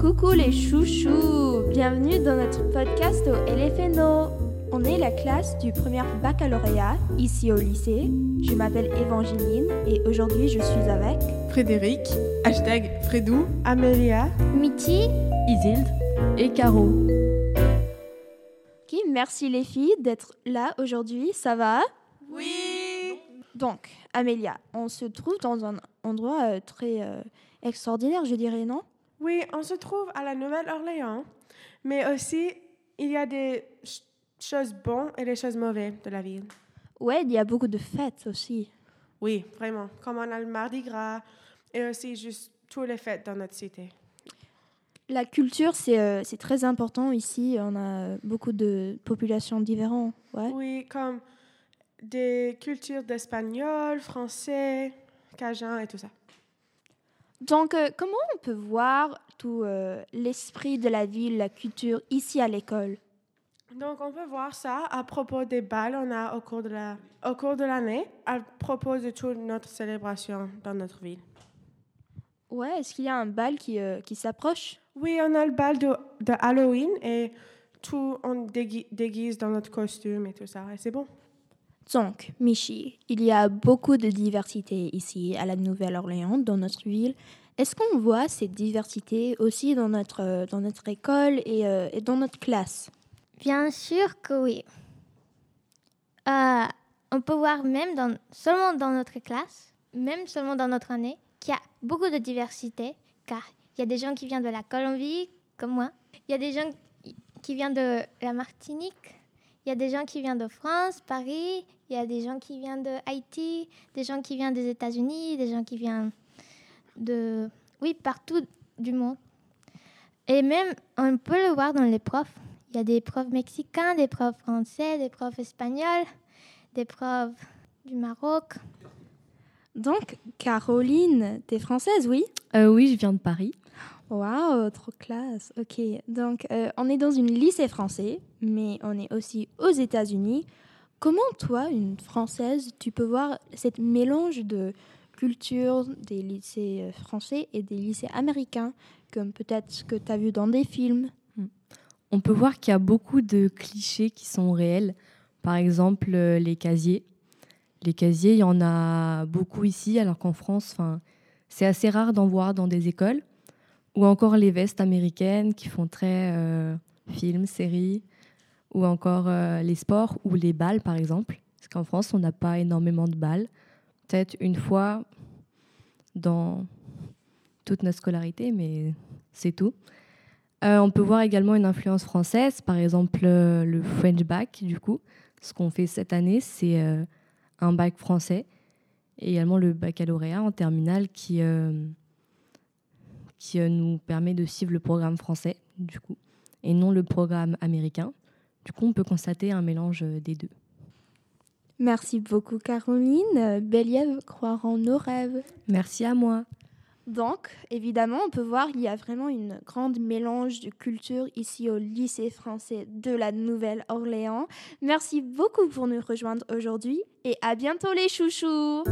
Coucou les chouchous Bienvenue dans notre podcast au LFNO. On est la classe du premier baccalauréat ici au lycée. Je m'appelle Évangeline et aujourd'hui je suis avec Frédéric, hashtag Fredou, Amélia, Mitty, Isilde et Caro. Ok, merci les filles d'être là aujourd'hui. Ça va? Oui Donc, Amélia, on se trouve dans un endroit euh, très euh, extraordinaire, je dirais, non? Oui, on se trouve à la Nouvelle-Orléans, mais aussi il y a des ch- choses bonnes et des choses mauvaises de la ville. Ouais, il y a beaucoup de fêtes aussi. Oui, vraiment. Comme on a le Mardi Gras et aussi juste toutes les fêtes dans notre cité. La culture, c'est euh, très important ici. On a beaucoup de populations différentes. Ouais. Oui, comme des cultures d'espagnol, français, cajun et tout ça. Donc, euh, comment on peut voir tout euh, l'esprit de la ville, la culture ici à l'école? Donc, on peut voir ça à propos des balles on a au cours de la, au cours de l'année, à propos de toute notre célébration dans notre ville. Ouais, est-ce qu'il y a un bal qui, euh, qui s'approche? Oui, on a le bal de, de Halloween et tout, on dégui- déguise dans notre costume et tout ça. Et c'est bon. Donc, Michi, il y a beaucoup de diversité ici à la Nouvelle-Orléans, dans notre ville. Est-ce qu'on voit cette diversité aussi dans notre, euh, dans notre école et, euh, et dans notre classe? Bien sûr que oui. Euh, on peut voir même dans, seulement dans notre classe, même seulement dans notre année, qu'il y a beaucoup de diversité, car il y a des gens qui viennent de la Colombie, comme moi. Il y a des gens qui viennent de la Martinique. Il y a des gens qui viennent de France, Paris. Il y a des gens qui viennent de Haïti, des gens qui viennent des États-Unis, des gens qui viennent de... Oui, partout du monde. Et même, on peut le voir dans les profs. Il y a des profs mexicains, des profs français, des profs espagnols, des profs du Maroc. Donc, Caroline, t'es française, oui? Euh, oui, je viens de Paris. Waouh, trop classe. Ok, donc euh, on est dans une lycée français, mais on est aussi aux États-Unis. Comment toi, une française, tu peux voir cette mélange de culture des lycées euh, français et des lycées américains, comme peut-être ce que tu as vu dans des films? On peut voir qu'il y a beaucoup de clichés qui sont réels. Par exemple, euh, les casiers. Les casiers, il y en a beaucoup ici, alors qu'en France, c'est assez rare d'en voir dans des écoles. Ou encore les vestes américaines qui font très euh, films, séries. Ou encore euh, les sports ou les balles, par exemple. Parce qu'en France, on n'a pas énormément de balles. Peut-être une fois dans toute notre scolarité, mais c'est tout. Euh, on peut voir également une influence française, par exemple euh, le French Bac, du coup. Ce qu'on fait cette année, c'est un bac français et également le baccalauréat en terminale qui, qui euh, nous permet de suivre le programme français, du coup, et non le programme américain. Du coup, on peut constater un mélange euh, des deux. Merci beaucoup, Caroline. Béliève croire en nos rêves. Merci à moi. Donc, évidemment, on peut voir qu'il y a vraiment une grande mélange de culture ici au lycée français de la Nouvelle-Orléans. Merci beaucoup pour nous rejoindre aujourd'hui et à bientôt les chouchous